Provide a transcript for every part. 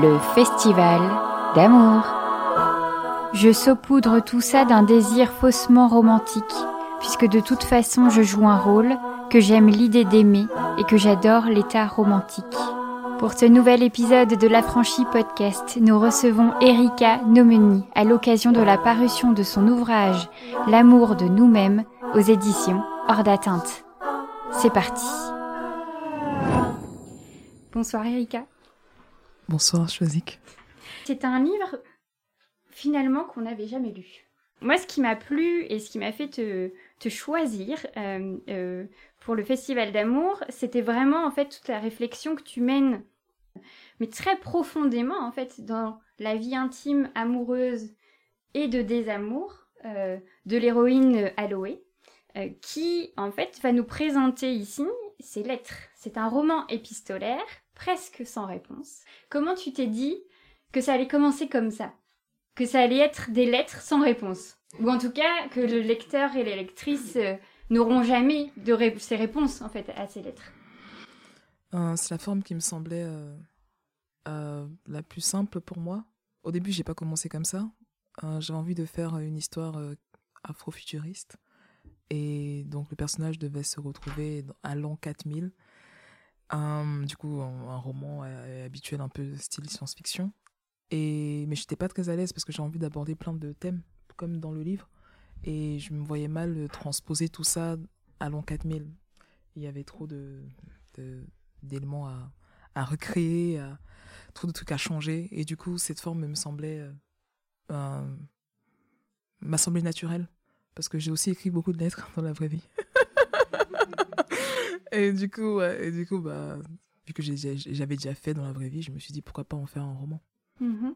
le festival d'amour. Je saupoudre tout ça d'un désir faussement romantique, puisque de toute façon je joue un rôle, que j'aime l'idée d'aimer et que j'adore l'état romantique. Pour ce nouvel épisode de l'Affranchi Podcast, nous recevons Erika Nomeni à l'occasion de la parution de son ouvrage L'amour de nous-mêmes aux éditions Hors d'atteinte. C'est parti. Bonsoir Erika. Bonsoir Choisic. C'est un livre finalement qu'on n'avait jamais lu. Moi, ce qui m'a plu et ce qui m'a fait te, choisir euh, euh, pour le Festival d'amour, c'était vraiment en fait toute la réflexion que tu mènes, mais très profondément en fait dans la vie intime amoureuse et de désamour euh, de l'héroïne Aloé, qui en fait va nous présenter ici ses lettres. C'est un roman épistolaire presque sans réponse. Comment tu t'es dit que ça allait commencer comme ça? Que ça allait être des lettres sans réponse? Ou en tout cas que le lecteur et les lectrices euh, n'auront jamais de ces réponses en fait à ces lettres? Euh, C'est la forme qui me semblait euh, la plus simple pour moi. Au début, j'ai pas commencé comme ça. J'avais envie de faire une histoire afrofuturiste. Et donc le personnage devait se retrouver à l'an 4000 du coup, un, roman habituel un peu style science-fiction. Et, mais j'étais pas très à l'aise parce que j'ai envie d'aborder plein de thèmes, comme dans le livre. Et je me voyais mal transposer tout ça à l'an 4000. Il y avait trop de, d'éléments à, à, recréer, trop de trucs à changer. Et du coup, cette forme me semblait, euh, m'a semblé naturelle. Parce que j'ai aussi écrit beaucoup de lettres dans la vraie vie. Et du coup, et du coup bah, vu que j'avais déjà fait dans la vraie vie, je me suis dit pourquoi pas en faire un roman. Mhm.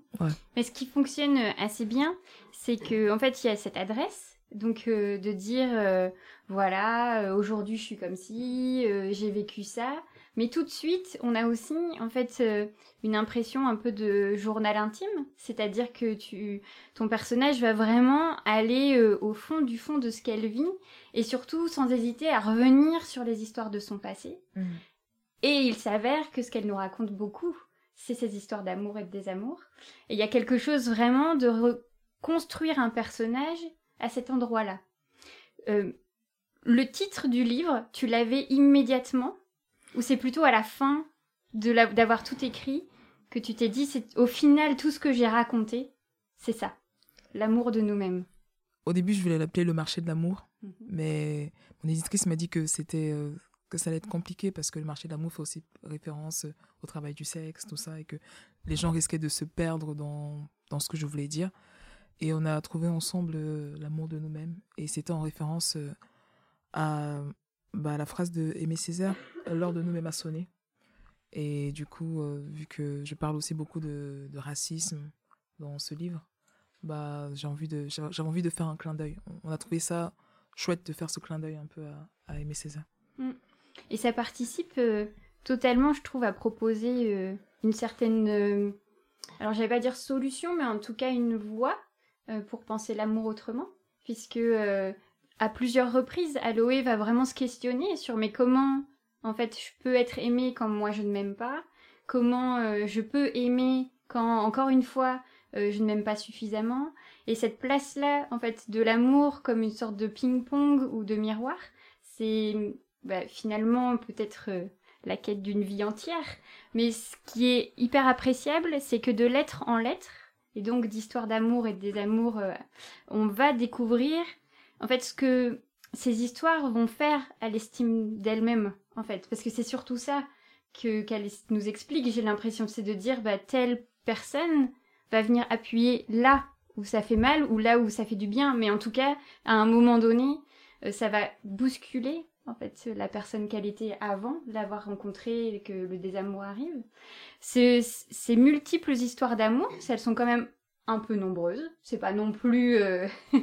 Mais ce qui fonctionne assez bien, c'est que en fait, il y a cette adresse. Donc euh, de dire euh, voilà euh, aujourd'hui je suis comme si j'ai vécu ça mais tout de suite on a aussi en fait une impression un peu de journal intime c'est-à-dire que tu ton personnage va vraiment aller au fond du fond de ce qu'elle vit et surtout sans hésiter à revenir sur les histoires de son passé. Mm. Et il s'avère que ce qu'elle nous raconte beaucoup, c'est ces histoires d'amour et de désamour. Et il y a quelque chose vraiment de reconstruire un personnage à cet endroit-là. Euh, le titre du livre, tu l'avais immédiatement ou c'est plutôt à la fin d'avoir tout écrit que tu t'es dit, c'est au final tout ce que j'ai raconté, c'est ça, l'amour de nous-mêmes. Au début, je voulais l'appeler le marché de l'amour Mhm. Mais mon éditrice m'a dit que c'était euh, que ça allait être compliqué parce que le marché de l'amour fait aussi référence au travail du sexe, tout ça, et que les gens risquaient de se perdre dans, dans ce que je voulais dire. Et on a trouvé ensemble euh, l'amour de nous-mêmes. Et c'était en référence euh, à bah, la phrase de Aimé Césaire, L'heure de nous-mêmes a sonné. Et du coup, vu que je parle aussi beaucoup de, racisme dans ce livre, bah, j'ai envie, j'avais envie de faire un clin d'œil. On a trouvé ça chouette de faire ce clin d'œil un peu à, Aimé Césaire. Mm. Et ça participe euh, totalement, je trouve, à proposer euh, une certaine, euh, alors j'allais pas dire solution, mais en tout cas une voie pour penser l'amour autrement, puisque à plusieurs reprises, Aloé va vraiment se questionner sur mais comment, en fait, je peux être aimée quand moi je ne m'aime pas, comment je peux aimer quand, encore une fois, je ne m'aime pas suffisamment, et cette place-là, en fait, de l'amour comme une sorte de ping-pong ou de miroir, c'est bah, finalement peut-être euh, la quête d'une vie entière. Mais ce qui est hyper appréciable, c'est que de lettre en lettre, et donc d'histoire d'amour et de désamour, euh, on va découvrir en fait ce que ces histoires vont faire à l'estime d'elle-même, en fait. Parce que c'est surtout ça que qu'elle nous explique, j'ai l'impression, c'est de dire bah, telle personne va venir appuyer là où ça fait mal ou là où ça fait du bien. Mais en tout cas, à un moment donné, euh, ça va bousculer en fait la personne qu'elle était avant l'avoir rencontrée et que le désamour arrive. Ces, ces multiples histoires d'amour, elles sont quand même un peu nombreuses. C'est pas non plus euh,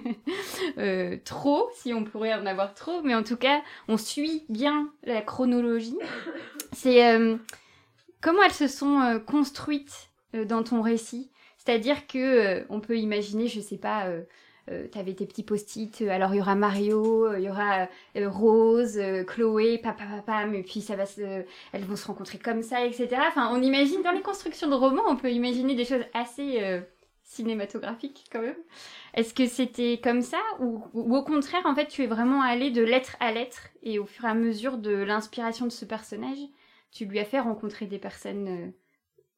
euh, trop, si on pourrait en avoir trop, mais en tout cas, on suit bien la chronologie. C'est comment elles se sont construites dans ton récit? C'est-à-dire que euh, on peut imaginer, je sais pas, euh, euh, tu avais tes petits post-it, alors il y aura Mario, il y aura Rose, Chloé, papa, papa, mais puis ça va se, elles vont se rencontrer comme ça, etc. Enfin, on imagine dans les constructions de romans, on peut imaginer des choses assez cinématographiques quand même. Est-ce que c'était comme ça ou, au contraire, en fait, tu es vraiment allé de lettre à lettre et au fur et à mesure de l'inspiration de ce personnage, tu lui as fait rencontrer des personnes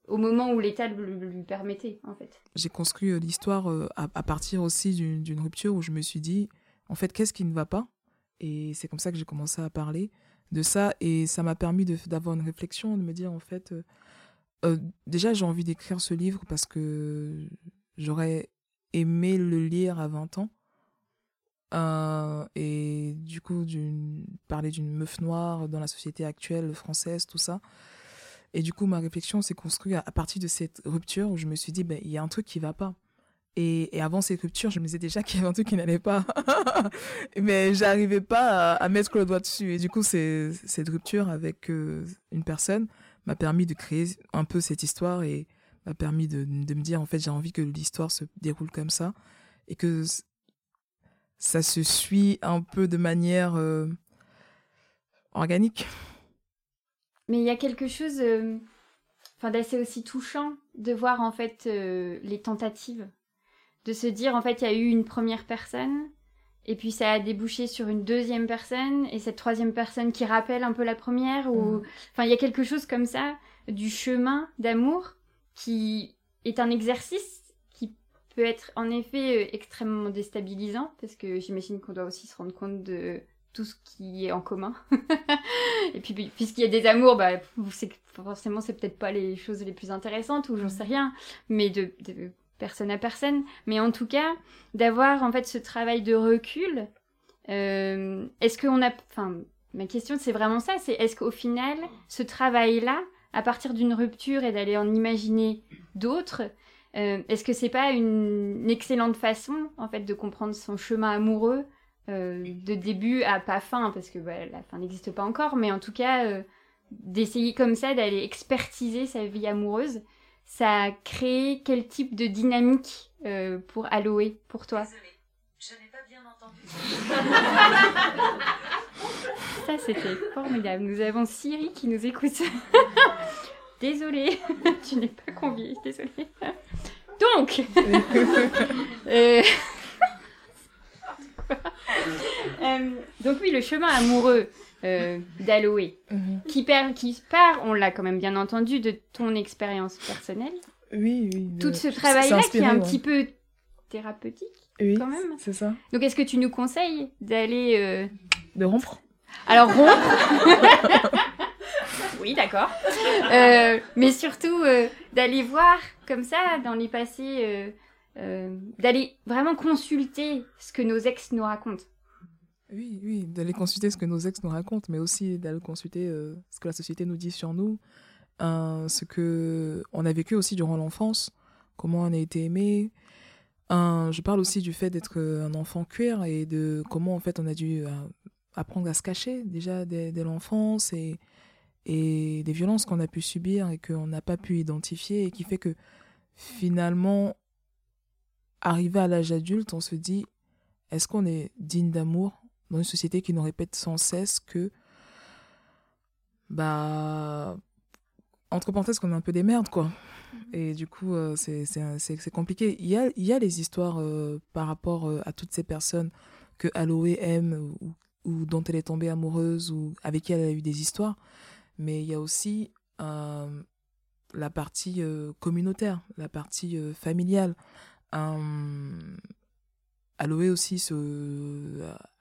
au moment où l'État lui permettait, en fait? J'ai construit euh, l'histoire euh, à, partir aussi d'une rupture où je me suis dit, en fait, qu'est-ce qui ne va pas? Et c'est comme ça que j'ai commencé à parler de ça, et ça m'a permis d'avoir une réflexion, de me dire, en fait, euh, déjà, j'ai envie d'écrire ce livre parce que j'aurais aimé le lire à 20 ans. et du coup, parler d'une meuf noire dans la société actuelle française, tout ça. Et du coup, ma réflexion s'est construite à, partir de cette rupture où je me suis dit, ben, il y a un truc qui va pas. Et, avant cette rupture, je me disais déjà qu'il y avait un truc qui n'allait pas. Mais j'arrivais pas à, mettre le doigt dessus. Et du coup, cette rupture avec euh, une personne m'a permis de créer un peu cette histoire et m'a permis de, de, me dire, en fait, j'ai envie que l'histoire se déroule comme ça. Et que ça se suit un peu de manière euh, organique. Mais il y a quelque chose euh, enfin, d'assez aussi touchant de voir en fait euh, les tentatives. De se dire en fait il y a eu une première personne et puis ça a débouché sur une deuxième personne et cette troisième personne qui rappelle un peu la première ou mm. enfin il y a quelque chose comme ça du chemin d'amour qui est un exercice qui peut être en effet euh, extrêmement déstabilisant parce que j'imagine qu'on doit aussi se rendre compte de tout ce qui est en commun. et puis, puisqu'il y a des amours, bah, forcément, c'est peut-être pas les choses les plus intéressantes, ou j'en sais rien, mais de, personne à personne. Mais en tout cas, d'avoir en fait ce travail de recul, euh, est-ce qu'on a. Enfin, ma question, c'est vraiment ça c'est est-ce qu'au final, ce travail-là, à partir d'une rupture et d'aller en imaginer d'autres, euh, est-ce que c'est pas une excellente façon, en fait, de comprendre son chemin amoureux euh, de début à pas fin, parce que bah, la fin n'existe pas encore, mais en tout cas, euh, d'essayer comme ça d'aller expertiser sa vie amoureuse, ça a créé quel type de dynamique pour Aloé, pour toi? Désolée, je n'ai pas bien entendu. ça, c'était formidable. Nous avons Siri qui nous écoute. Désolée, tu n'es pas conviée, désolée. Donc, Euh, donc oui, le chemin amoureux euh, d'Aloé, mhm. qui, qui part, on l'a quand même bien entendu, de ton expérience personnelle. Oui, oui. Tout ce travail-là qui est un petit peu thérapeutique, oui, quand même. c'est ça. Donc est-ce que tu nous conseilles d'aller... Euh, de rompre Alors rompre Oui, d'accord. Euh, mais surtout d'aller voir comme ça dans les passés euh, d'aller vraiment consulter ce que nos ex nous racontent. Oui, oui, d'aller consulter ce que nos ex nous racontent, mais aussi d'aller consulter euh, ce que la société nous dit sur nous, euh, ce que on a vécu aussi durant l'enfance, comment on a été aimé. je parle aussi du fait d'être un enfant queer et de comment en fait on a dû apprendre à se cacher déjà dès, dès l'enfance et, et des violences qu'on a pu subir et qu'on n'a pas pu identifier et qui fait que finalement arrivé à l'âge adulte, on se dit est-ce qu'on est digne d'amour dans une société qui nous répète sans cesse que, bah, entre parenthèses, qu'on est un peu des merdes, quoi. Et du coup, euh, c'est compliqué. Il y a, il y a les histoires euh, par rapport euh, à toutes ces personnes que Aloé aime ou, ou, dont elle est tombée amoureuse ou avec qui elle a eu des histoires. Mais il y a aussi la partie communautaire, la partie familiale. Euh, Aloé aussi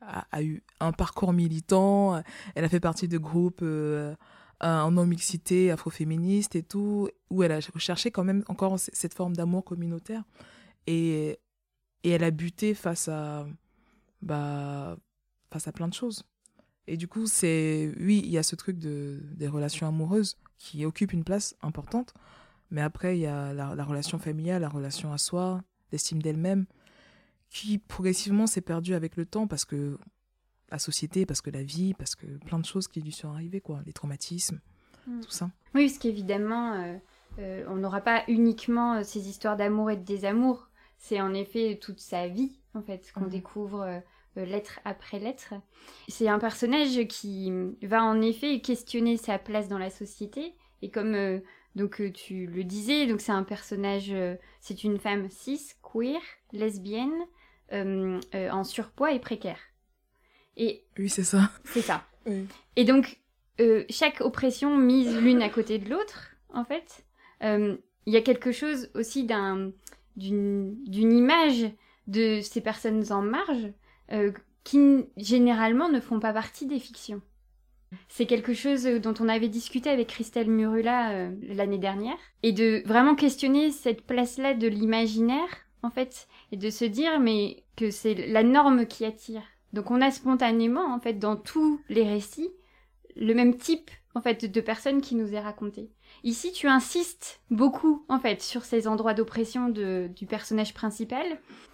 a, eu un parcours militant. Elle a fait partie de groupes euh, en non-mixité afroféministe et tout, où elle a recherché quand même encore cette forme d'amour communautaire. Et, et elle a buté face à, bah, face à plein de choses. Et du coup, c'est oui, il y a ce truc de, des relations amoureuses qui occupent une place importante. Mais après, il y a la relation familiale, la relation à soi, l'estime d'elle-même, qui progressivement s'est perdue avec le temps parce que la société, parce que la vie, parce que plein de choses qui lui sont arrivées, quoi, les traumatismes, mm. tout ça. Oui, parce qu'évidemment, euh, euh, on n'aura pas uniquement euh, ces histoires d'amour et de désamour. c'est en effet toute sa vie, en fait, qu'on Mhm. découvre euh, lettre après lettre. C'est un personnage qui va en effet questionner sa place dans la société. Et comme euh, donc euh, tu le disais, donc c'est un personnage, euh, c'est une femme cis, queer, lesbienne, euh, euh, en surpoids et précaire. Et Oui, c'est ça. c'est ça. Oui. Et donc, euh, chaque oppression mise l'une à côté de l'autre, en fait, euh, il y a quelque chose aussi d'un, d'une, d'une image de ces personnes en marge euh, qui généralement ne font pas partie des fictions. C'est quelque chose dont on avait discuté avec Christelle Murula euh, l'année dernière, et de vraiment questionner cette place-là de l'imaginaire, en fait, et de se dire mais que c'est la norme qui attire. Donc on a spontanément, en fait, dans tous les récits, le même type, en fait, de personne qui nous est raconté. Ici, tu insistes beaucoup, en fait, sur ces endroits d'oppression du personnage principal.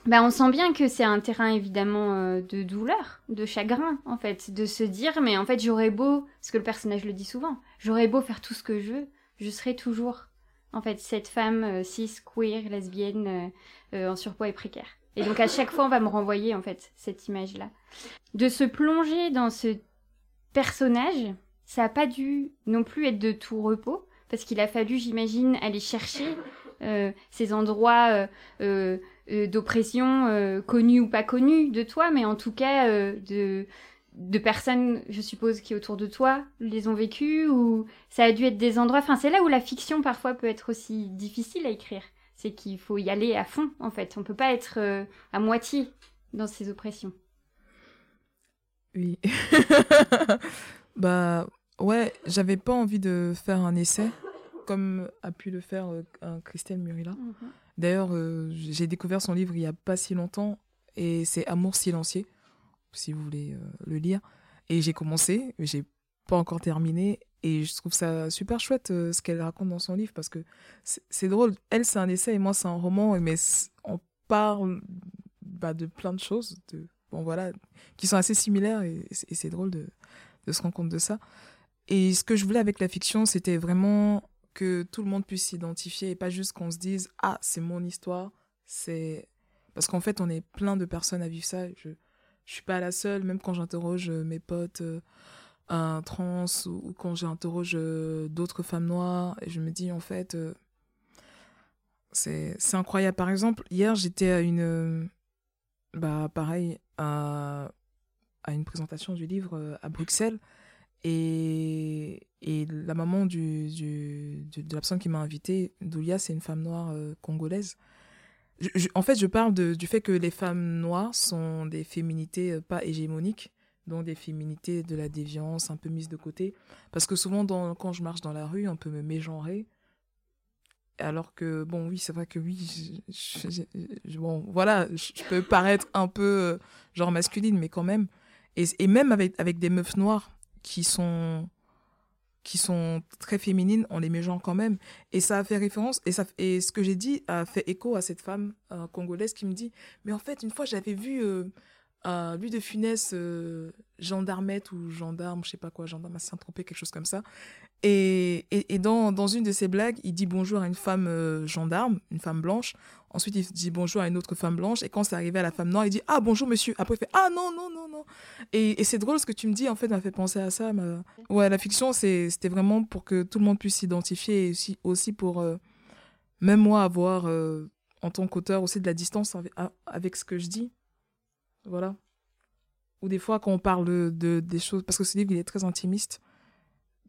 Bah, on sent bien que c'est un terrain, évidemment, euh, de douleur, de chagrin, en fait, de se dire, mais en fait, j'aurais beau, ce que le personnage le dit souvent, j'aurais beau faire tout ce que je veux, je serai toujours, en fait, cette femme euh, cis, queer, lesbienne, euh, euh, en surpoids et précaire. Et donc, à chaque fois, on va me renvoyer, en fait, cette image-là. De se plonger dans ce personnage, ça n'a pas dû non plus être de tout repos, parce qu'il a fallu, j'imagine, aller chercher euh, ces endroits euh, euh, d'oppression, connus ou pas connus de toi, mais en tout cas de, personnes, je suppose, qui autour de toi les ont vécus, ou ça a dû être des endroits... Enfin, c'est là où la fiction, parfois, peut être aussi difficile à écrire. C'est qu'il faut y aller à fond, en fait. On peut pas être à moitié dans ces oppressions. Oui. bah ouais, j'avais pas envie de faire un essai comme a pu le faire euh, un Christelle Murila. D'ailleurs, euh, j'ai découvert son livre il y a pas si longtemps et c'est Amour silencieux, si vous voulez euh, le lire. Et j'ai commencé, mais j'ai pas encore terminé et je trouve ça super chouette euh, ce qu'elle raconte dans son livre parce que c'est drôle. Elle, c'est un essai et moi, c'est un roman, mais on parle bah, de plein de choses, de, bon voilà, qui sont assez similaires et, c'est- et c'est drôle de, de se rendre compte de ça. Et ce que je voulais avec la fiction, c'était vraiment que tout le monde puisse s'identifier et pas juste qu'on se dise ah c'est mon histoire, c'est parce qu'en fait on est plein de personnes à vivre ça. Je je suis pas la seule, même quand j'interroge euh, mes potes euh, un trans ou, quand j'interroge euh, d'autres femmes noires, et je me dis en fait c'est incroyable. Par exemple, hier j'étais à une bah pareil à à une présentation du livre à Bruxelles et, la maman du, du- de la personne qui m'a invitée, Doulia, c'est une femme noire euh, congolaise. En fait, je parle de- du fait que les femmes noires sont des féminités euh, pas hégémoniques, donc des féminités de la déviance un peu mises de côté. Parce que souvent, quand je marche dans la rue, on peut me mégenrer. Alors que, bon, oui, c'est vrai que oui, je- bon, voilà, je peux paraître un peu euh, genre masculine, mais quand même. Et, et même avec, avec des meufs noires qui sont, qui sont très féminines, on les mégenre quand même. Et ça a fait référence, et, ça, et ce que j'ai dit a fait écho à cette femme euh, congolaise qui me dit Mais en fait, une fois, j'avais vu euh, euh, lui de Funès, gendarmette ou gendarme, je sais pas quoi, gendarme à Saint-Tropez, quelque chose comme ça. Et, et, et dans, dans une de ses blagues, il dit bonjour à une femme gendarme, une femme blanche. Ensuite, il dit bonjour à une autre femme blanche. Et quand c'est arrivé à la femme noire, il dit Ah, bonjour monsieur. Après, il fait Ah, non, non, non, non. Et, c'est drôle ce que tu me dis, en fait, m'a fait penser à ça. Ouais, la fiction, c'était vraiment pour que tout le monde puisse s'identifier et aussi, pour, euh, même moi, avoir, euh, en tant qu'auteur, aussi de la distance avec, ce que je dis. Voilà. Ou des fois, quand on parle de, de- des choses, parce que ce livre, il est très intimiste,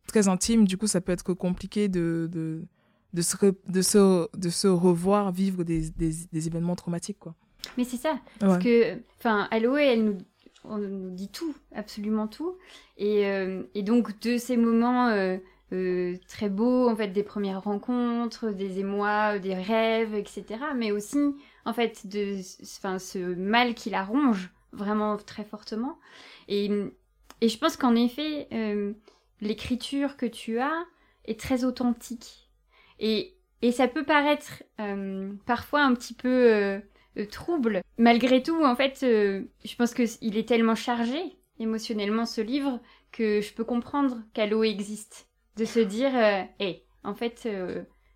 très intime, du coup, ça peut être compliqué de, de, se, re- de, se, de se revoir vivre des, des, des événements traumatiques, quoi. Mais c'est ça. Parce que, enfin, Aloé, elle nous, on nous dit tout, absolument tout. Et, euh, et donc, de ces moments euh, euh, très beaux, en fait, des premières rencontres, des émois, des rêves, etc. Mais aussi, en fait, de enfin, ce mal qui la ronge vraiment très fortement. Et, et je pense qu'en effet, l'écriture que tu as est très authentique. Et, et ça peut paraître euh, parfois un petit peu euh, euh, trouble. Malgré tout, en fait, je pense qu'il est tellement chargé émotionnellement ce livre que je peux comprendre qu'Aloé existe. De se dire, euh, Hey, en fait,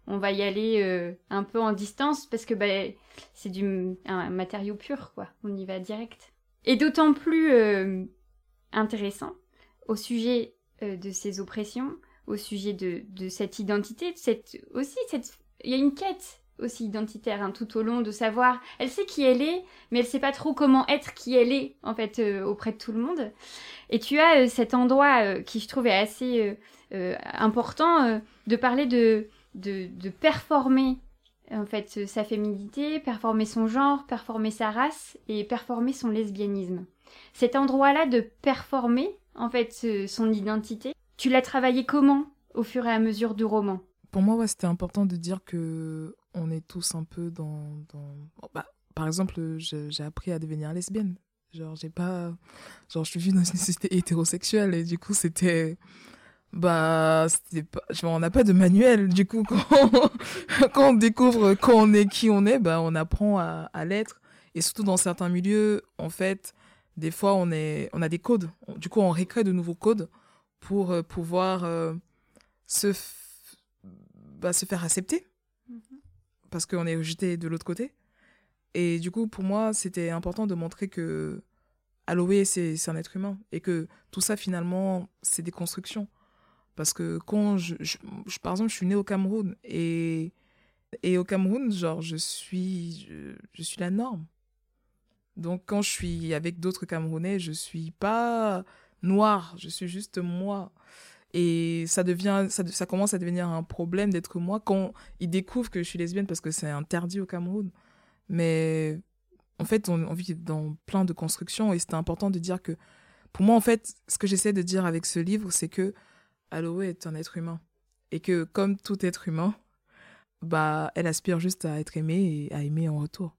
on va y aller un peu en distance parce que bah, c'est du un matériau pur, quoi. On y va direct. Et d'autant plus intéressant au sujet de ces oppressions, au sujet de, de cette identité, de cette, aussi cette, il y a une quête aussi identitaire hein, tout au long de savoir. Elle sait qui elle est, mais elle sait pas trop comment être qui elle est en fait auprès de tout le monde. Et tu as cet endroit qui je trouve est assez important de parler de de, performer en fait sa féminité, performer son genre, performer sa race et performer son lesbianisme. Cet endroit-là de performer en fait son identité, tu l'as travaillé comment au fur et à mesure du roman? Pour moi, c'était important de dire que on est tous un peu dans, bah, par exemple, j'ai appris à devenir lesbienne. Genre, j'ai pas, genre, je suis vue dans une société hétérosexuelle et du coup, c'était bah pas on n'a pas de manuel. Du coup quand, on découvre quand on est qui on est bah on apprend à, à l'être. Et surtout dans certains milieux en fait des fois on est on a des codes. Du coup on récrée de nouveaux codes pour euh, pouvoir euh, se bah, se faire accepter mm-hmm. parce qu'on est rejeté de l'autre côté et du coup pour moi c'était important de montrer que Aloé c'est un être humain et que tout ça finalement c'est des constructions parce que quand je, par exemple, je suis née au Cameroun et, et au Cameroun, genre, je suis, je, suis la norme. Donc, quand je suis avec d'autres Camerounais, je suis pas noire, je suis juste moi. Et ça devient, ça, ça commence à devenir un problème d'être moi quand ils découvrent que je suis lesbienne parce que c'est interdit au Cameroun. Mais en fait, on, on vit dans plein de constructions et c'était important de dire que, pour moi, en fait, ce que j'essaie de dire avec ce livre, c'est que Aloé est un être humain. Et que comme tout être humain, bah, elle aspire juste à être aimée et à aimer en retour.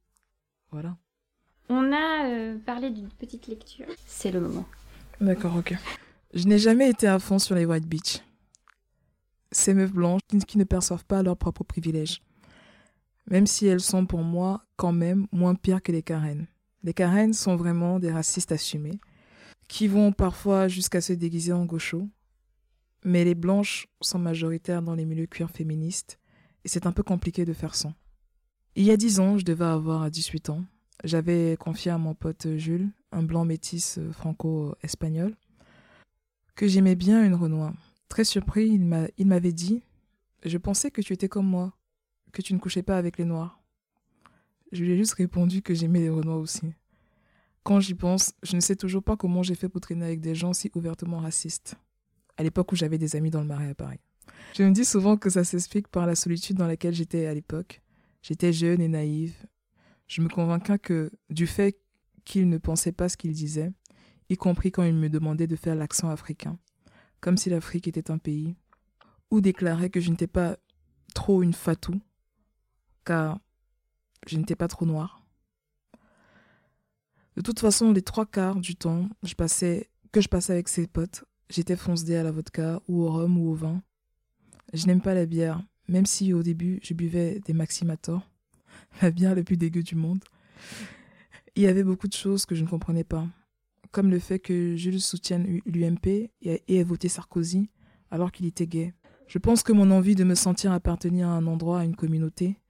Voilà. On a euh, parlé d'une petite lecture. C'est le moment. D'accord, ok. Je n'ai jamais été à fond sur les White Beach. Ces meufs blanches qui ne perçoivent pas leurs propres privilèges. Même si elles sont pour moi quand même moins pires que les Karen. Les Karen sont vraiment des racistes assumés, qui vont parfois jusqu'à se déguiser en gauchos, mais les blanches sont majoritaires dans les milieux queer féministes et c'est un peu compliqué de faire sans. Il y a dix ans, je devais avoir 18 ans. J'avais confié à mon pote Jules, un blanc métis euh, franco-espagnol, que j'aimais bien une Renoir. Très surpris, il m'avait dit Je pensais que tu étais comme moi, que tu ne couchais pas avec les Noirs. Je lui ai juste répondu que j'aimais les Renois aussi. Quand j'y pense, je ne sais toujours pas comment j'ai fait pour traîner avec des gens si ouvertement racistes à l'époque où j'avais des amis dans le Marais à Paris. Je me dis souvent que ça s'explique par la solitude dans laquelle j'étais à l'époque. J'étais jeune et naïve. Je me convainquais que du fait qu'ils ne pensaient pas ce qu'ils disaient, y compris quand ils me demandaient de faire l'accent africain, comme si l'Afrique était un pays, ou déclaraient que je n'étais pas trop une fatou, car je n'étais pas trop noire. De toute façon, les trois quarts du temps que je passais avec ces potes J'étais foncée à la vodka ou au rhum ou au vin. Je n'aime pas la bière, même si au début je buvais des Maximator, la bière la plus dégueu du monde. Il y avait beaucoup de choses que je ne comprenais pas, comme le fait que Jules soutienne l'UMP et ait voté Sarkozy alors qu'il était gay. Je pense que mon envie de me sentir appartenir à un endroit, à une communauté,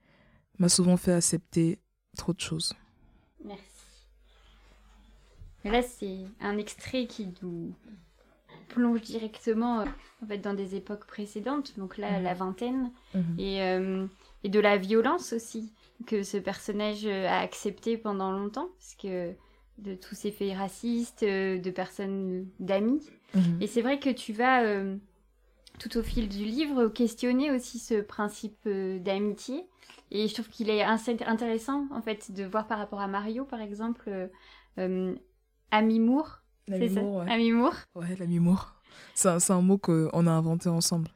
m'a souvent fait accepter trop de choses. Merci. là, c'est un extrait qui nous plonge directement euh, en fait dans des époques précédentes, donc là la mhm. vingtaine, mhm. et, euh, et, de la violence aussi que ce personnage euh, a accepté pendant longtemps, parce que de tous ces faits racistes, de personnes d'amis. Mhm. Et c'est vrai que tu vas tout au fil du livre questionner aussi ce principe d'amitié. Et je trouve qu'il est intéressant en fait de voir par rapport à Mario par exemple, Amimour L'amimour, ouais. Amimour. Ouais, l'amimour. C'est un, mot qu'on a inventé ensemble.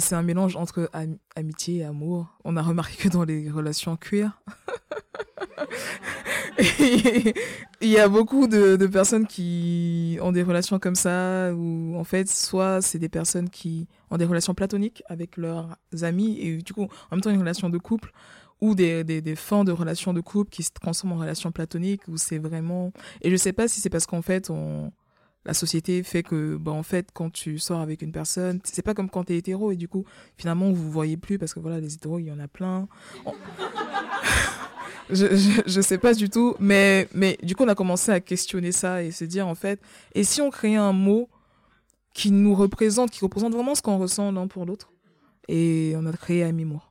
C'est un mélange entre amitié et amour. On a remarqué que dans les relations queer, il y a beaucoup de, personnes qui ont des relations comme ça, où en fait, soit c'est des personnes qui ont des relations platoniques avec leurs amis, et du coup, en même temps, une relation de couple, ou des, des, des, fins de relations de couple qui se transforment en relations platoniques, où c'est vraiment... Et je sais pas si c'est parce qu'en fait, on... la société fait que, bah, en fait, quand tu sors avec une personne, c'est pas comme quand tu es hétéro et du coup, finalement, vous vous voyez plus parce que voilà, les hétéros, il y en a plein. je, je, je, sais pas du tout, mais, mais du coup, on a commencé à questionner ça et se dire, en fait, et si on créait un mot qui nous représente, qui représente vraiment ce qu'on ressent l'un pour l'autre? Et on a créé Amimour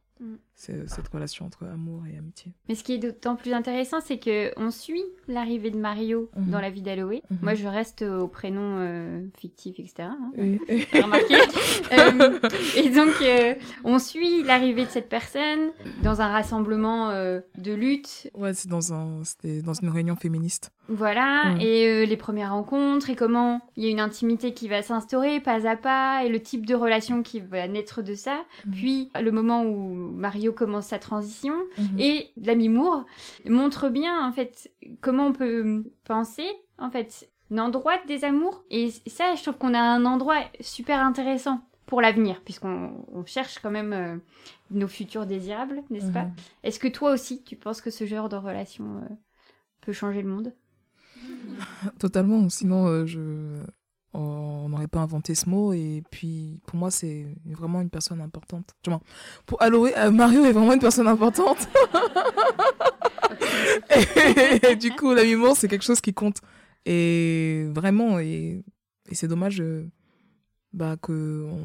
cette relation entre amour et amitié. Mais ce qui est d'autant plus intéressant, c'est que on suit l'arrivée de Mario mhm. dans la vie d'Aloé. Mhm. Moi, je reste au prénom euh, fictif, etc. Hein, oui. remarqué. euh, et donc, euh, on suit l'arrivée de cette personne dans un rassemblement de lutte. Ouais, c'est dans un, c'était dans une réunion féministe. Voilà, et les premières rencontres, et comment il y a une intimité qui va s'instaurer pas à pas, et le type de relation qui va naître de ça. Mhm. Puis, le moment où Mario commence sa transition, mhm. et l'ami Moore montre bien, en fait, comment on peut penser, en fait, l'endroit des amours. Et ça, je trouve qu'on a un endroit super intéressant pour l'avenir, puisqu'on cherche quand même euh, nos futurs désirables, n'est-ce pas? Mhm. Est-ce que toi aussi, tu penses que ce genre de relation euh, peut changer le monde? Totalement. Sinon, euh, je... on n'aurait pas inventé ce mot. Et puis, pour moi, c'est vraiment une personne importante. Pour Aloé, euh, Mario est vraiment une personne importante. et, du coup, l'amour, c'est quelque chose qui compte. Et vraiment, et, et c'est dommage euh, bah, que on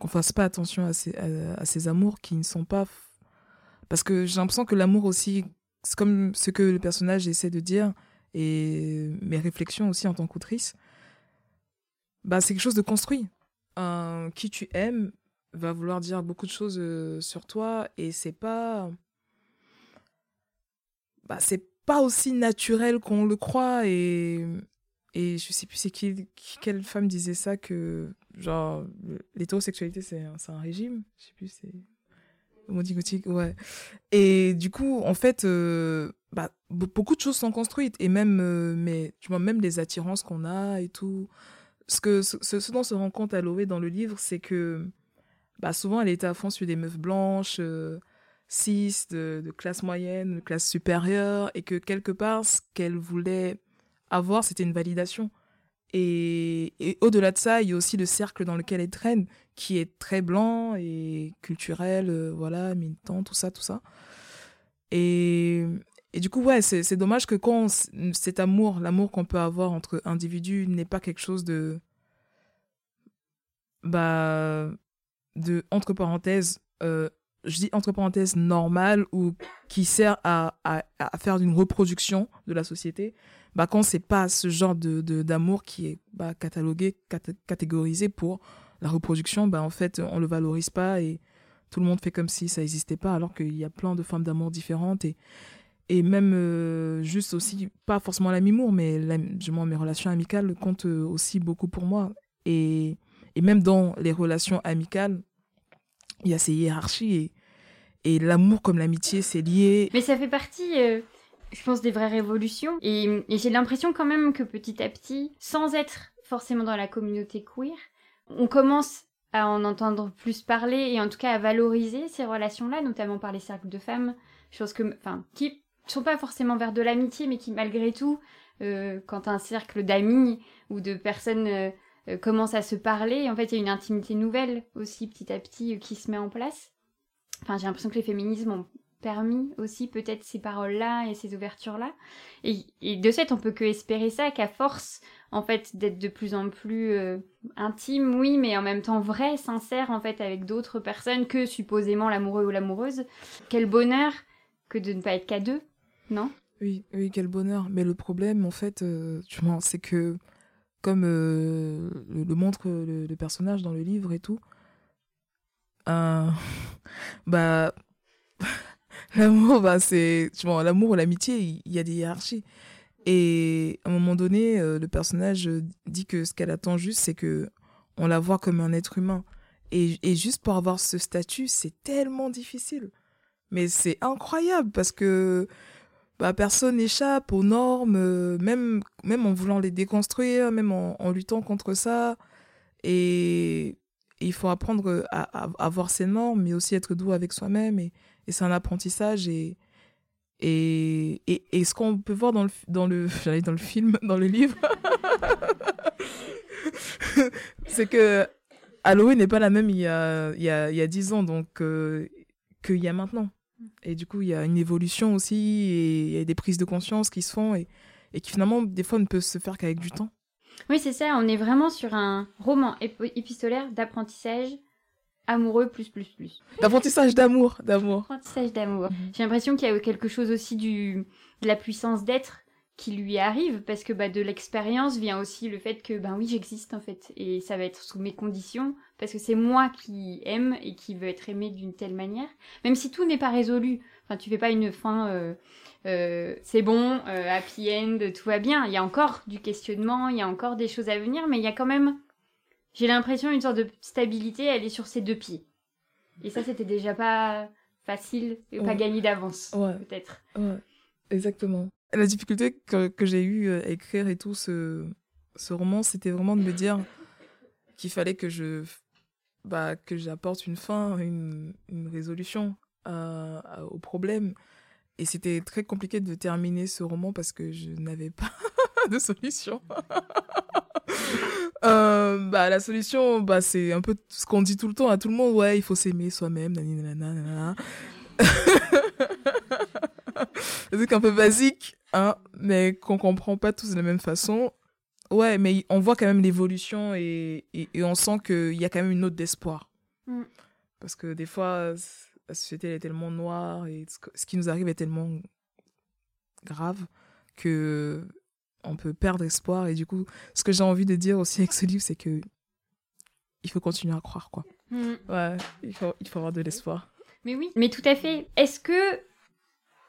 qu'on fasse pas attention à ces, à ces amours qui ne sont pas parce que j'ai l'impression que l'amour aussi c'est comme ce que le personnage essaie de dire et mes réflexions aussi en tant qu'autrice, bah, c'est quelque chose de construit. qui tu aimes va vouloir dire beaucoup de choses euh, sur toi et c'est pas bah, c'est pas aussi naturel qu'on le croit et et je sais plus c'est qui, quelle femme disait ça que genre l'hétérosexualité c'est un, un régime je sais plus c'est Maudit gothique, ouais. Et du coup, en fait, euh, bah, beaucoup de choses sont construites. Et même, euh, mais, tu vois, même les attirances qu'on a et tout. Ce, que, ce, dont se rend compte Aloé dans le livre, c'est que bah, souvent, elle était à fond sur des meufs blanches, euh, cis, de, de, classe moyenne, de classe supérieure, et que quelque part, ce qu'elle voulait avoir, c'était une validation. Et, au-delà de ça, il y a aussi le cercle dans lequel elle traîne, qui est très blanc et culturel, euh, voilà, militant, tout ça, tout ça. Et, du coup, ouais, c'est dommage que quand cet amour, l'amour qu'on peut avoir entre individus n'est pas quelque chose de. Bah. de, entre parenthèses, euh, je dis entre parenthèses normal ou qui sert à, à faire une reproduction de la société, bah, quand c'est pas ce genre de d'amour qui est bah, catalogué, catégorisé pour la reproduction, bah, en fait, on le valorise pas et tout le monde fait comme si ça n'existait pas, alors qu'il y a plein de formes d'amour différentes et, et même euh, juste aussi, pas forcément l'amour, mais mes relations amicales comptent aussi beaucoup pour moi. Et, et même dans les relations amicales, il y a ces hiérarchies et, et l'amour comme l'amitié, c'est lié. Mais ça fait partie, euh, je pense, des vraies révolutions. Et, j'ai l'impression quand même que petit à petit, sans être forcément dans la communauté queer, on commence à en entendre plus parler et en tout cas à valoriser ces relations-là, notamment par les cercles de femmes, choses que, enfin, qui sont pas forcément vers de l'amitié, mais qui malgré tout, euh, quand un cercle d'amis ou de personnes euh, euh, commence à se parler, en fait, il y a une intimité nouvelle aussi petit à petit qui se met en place. Enfin, j'ai l'impression que les féminismes ont permis aussi peut-être ces paroles-là et ces ouvertures-là. Et, de cette, on peut que espérer ça, qu'à force, en fait, d'être de plus en plus euh, intime, oui, mais en même temps vrai, sincère, en fait, avec d'autres personnes que supposément l'amoureux ou l'amoureuse, quel bonheur que de ne pas être qu'à deux, non? Oui, oui, quel bonheur. Mais le problème, en fait, euh, tu vois, c'est que, comme euh, le, montre le, personnage dans le livre et tout, bah L'amour, bah, c'est. L'amour ou l'amitié, il y, a des hiérarchies. Et à un moment donné, euh, le personnage dit que ce qu'elle attend juste, c'est que on la voit comme un être humain. Et, et juste pour avoir ce statut, c'est tellement difficile. Mais c'est incroyable parce que bah, personne n'échappe aux normes, euh, même, même en voulant les déconstruire, même en, luttant contre ça. Et, il faut apprendre à, à, à, avoir ces normes, mais aussi être doux avec soi-même et, et c'est un apprentissage et, Et, et, et ce qu'on peut voir dans le, dans le, j'allais dans le film, dans le livre, c'est que Halloween n'est pas la même il y a, il y a, il y a 10 ans donc, euh, qu'il y a maintenant. Et du coup, il y a une évolution aussi et il y a des prises de conscience qui se font et, et qui finalement, des fois, ne peuvent se faire qu'avec du temps. Oui, c'est ça, on est vraiment sur un roman ép- épistolaire d'apprentissage amoureux plus plus plus. D'apprentissage d'amour, d'amour. Apprentissage d'amour. J'ai l'impression qu'il y a quelque chose aussi du, de la puissance d'être qui lui arrive parce que bah, de l'expérience vient aussi le fait que ben oui j'existe en fait et ça va être sous mes conditions parce que c'est moi qui aime et qui veut être aimé d'une telle manière même si tout n'est pas résolu enfin tu fais pas une fin euh, euh, c'est bon euh, happy end tout va bien il y a encore du questionnement il y a encore des choses à venir mais il y a quand même j'ai l'impression une sorte de stabilité elle est sur ses deux pieds et ça c'était déjà pas facile et pas gagné d'avance Ouais. peut-être Ouais, exactement. La difficulté que, que j'ai eue à écrire et tout ce, ce roman, c'était vraiment de me dire qu'il fallait que je bah, que j'apporte une fin, une, une résolution à- à- au problème. Et c'était très compliqué de terminer ce roman parce que je n'avais pas de solution. Euh, bah, la solution, bah, c'est un peu ce qu'on dit tout le temps à tout le monde. Ouais, il faut s'aimer soi-même. des trucs un peu basiques, hein, mais qu'on comprend pas tous de la même façon. Ouais, mais on voit quand même l'évolution et, et, et on sent qu'il y a quand même une note d'espoir. Mm. Parce que des fois, la société elle est tellement noire et ce qui nous arrive est tellement grave que on peut perdre espoir. Et du coup, ce que j'ai envie de dire aussi avec ce livre, c'est que il faut continuer à croire, quoi. Mm. Ouais, il faut, il faut avoir de l'espoir. Mais oui. Mais tout à fait. Est-ce que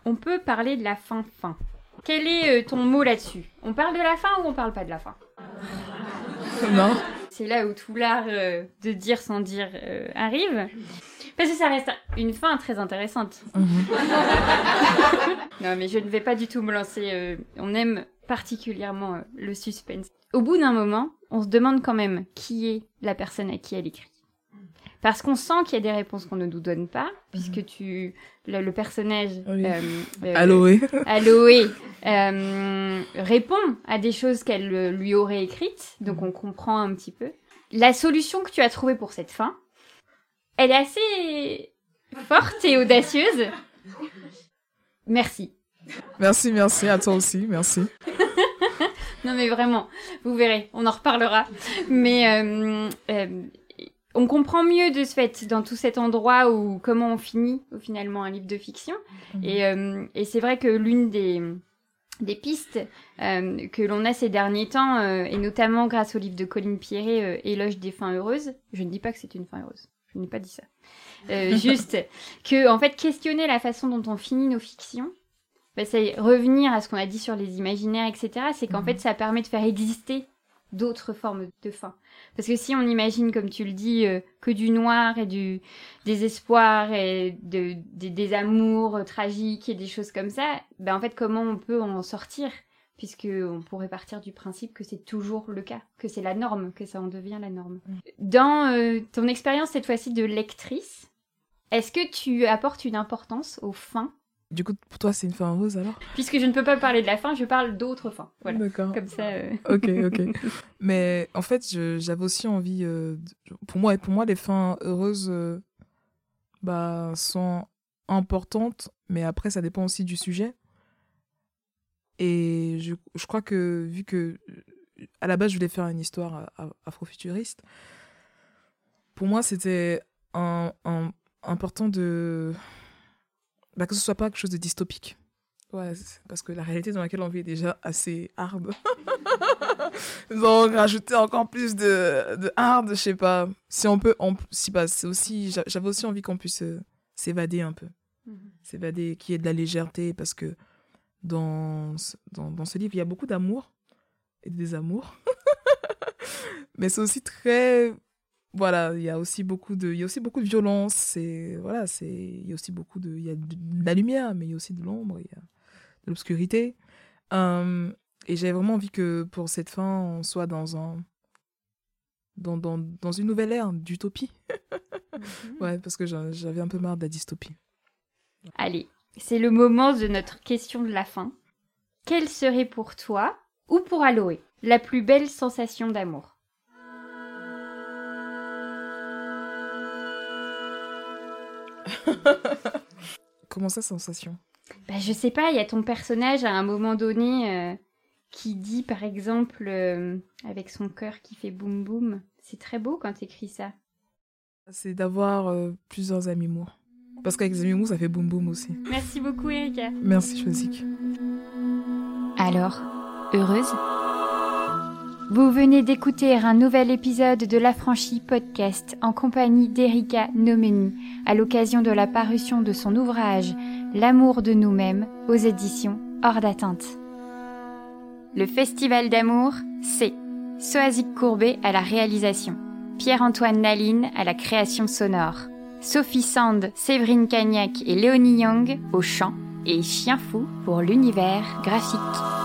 on peut parler de la fin fin? Quel est euh, ton mot là-dessus? On parle de la fin ou on parle pas de la fin? Non C'est là où tout l'art euh, de dire sans dire euh, arrive. Parce que ça reste une fin très intéressante. Mhm. Non, mais je ne vais pas du tout me lancer. euh, on aime particulièrement euh, le suspense. Au bout d'un moment, on se demande quand même qui est la personne à qui elle écrit. Parce qu'on sent qu'il y a des réponses qu'on ne nous donne pas, puisque tu, le, le personnage, Oui. euh, euh, Aloé. Aloé, euh, répond à des choses qu'elle lui aurait écrites, donc on comprend un petit peu. La solution que tu as trouvée pour cette fin, elle est assez forte et audacieuse. Merci. Merci, merci à toi aussi, merci. Non mais vraiment, vous verrez, on en reparlera. Mais euh, euh, on comprend mieux de ce fait dans tout cet endroit où comment on finit finalement un livre de fiction. Et, euh, et c'est vrai que l'une des des pistes euh, que l'on a ces derniers temps, euh, et notamment grâce au livre de Colline Pierret, euh, Éloge des fins heureuses, je ne dis pas que c'est une fin heureuse, je n'ai pas dit ça. Juste que, en fait, questionner la façon dont on finit nos fictions, bah, c'est revenir à ce qu'on a dit sur les imaginaires, etc. C'est qu'en Mhm. fait, ça permet de faire exister d'autres formes de fin. Parce que si on imagine, comme tu le dis, euh, que du noir et du désespoir et de, des- des amours tragiques et des choses comme ça, ben en fait, comment on peut en sortir? Puisque on pourrait partir du principe que c'est toujours le cas, que c'est la norme, que ça en devient la norme. Mm. Dans euh, ton expérience cette fois-ci de lectrice, est-ce que tu apportes une importance aux fins Du coup, pour toi, c'est une fin heureuse alors Puisque je ne peux pas parler de la fin, je parle d'autres fins. Voilà. D'accord. Comme ça. euh, Ok, ok. Mais en fait, j'avais aussi envie. euh, pour moi, pour moi, les fins heureuses, euh, bah, sont importantes, mais après, ça dépend aussi du sujet. Et je, je crois que vu que à la base, je voulais faire une histoire afrofuturiste, pour moi, c'était important de bah, que ce soit pas quelque chose de dystopique. Ouais, parce que la réalité dans laquelle on vit est déjà assez hard. Donc, rajouter encore plus de, de hard, je sais pas. Si on peut, on, si bah, c'est aussi, j'a- j'avais aussi envie qu'on puisse euh, s'évader un peu, s'évader, qu'il y ait de la légèreté, parce que dans, dans, dans ce livre, il y a beaucoup d'amour et de désamour. Mais c'est aussi très, voilà, il y a aussi beaucoup de, il y a aussi beaucoup de violence. C'est, voilà, c'est, il y a aussi beaucoup de, il y a de, la lumière, mais il y a aussi de l'ombre, il y a de l'obscurité. Euh, et j'avais vraiment envie que pour cette fin, on soit dans un, dans, dans, dans une nouvelle ère d'utopie. Mhm. Ouais, parce que j'avais un peu marre de la dystopie. Allez, c'est le moment de notre question de la fin. Quelle serait pour toi, ou pour Aloé, la plus belle sensation d'amour? Comment ça, sensation? Bah, Je sais pas, il y a ton personnage à un moment donné euh, qui dit, par exemple, euh, avec son cœur qui fait boum boum. C'est très beau quand t'écris ça. C'est d'avoir euh, plusieurs amis mots. Parce qu'avec les amis ça fait boum boum aussi. Merci beaucoup, Erika. Merci, Choisic. Alors, heureuse? Vous venez d'écouter un nouvel épisode de l'Affranchi Podcast en compagnie d'Erika Nomeni à l'occasion de la parution de son ouvrage L'amour de nous-mêmes aux éditions Hors d'atteinte. Le Festival d'amour, c'est Soazic Courbet à la réalisation, Pierre-Antoine Naline à la création sonore, Sophie Sand, Séverine Cagnac et Léonie Young au chant et Chien Fou pour l'univers graphique.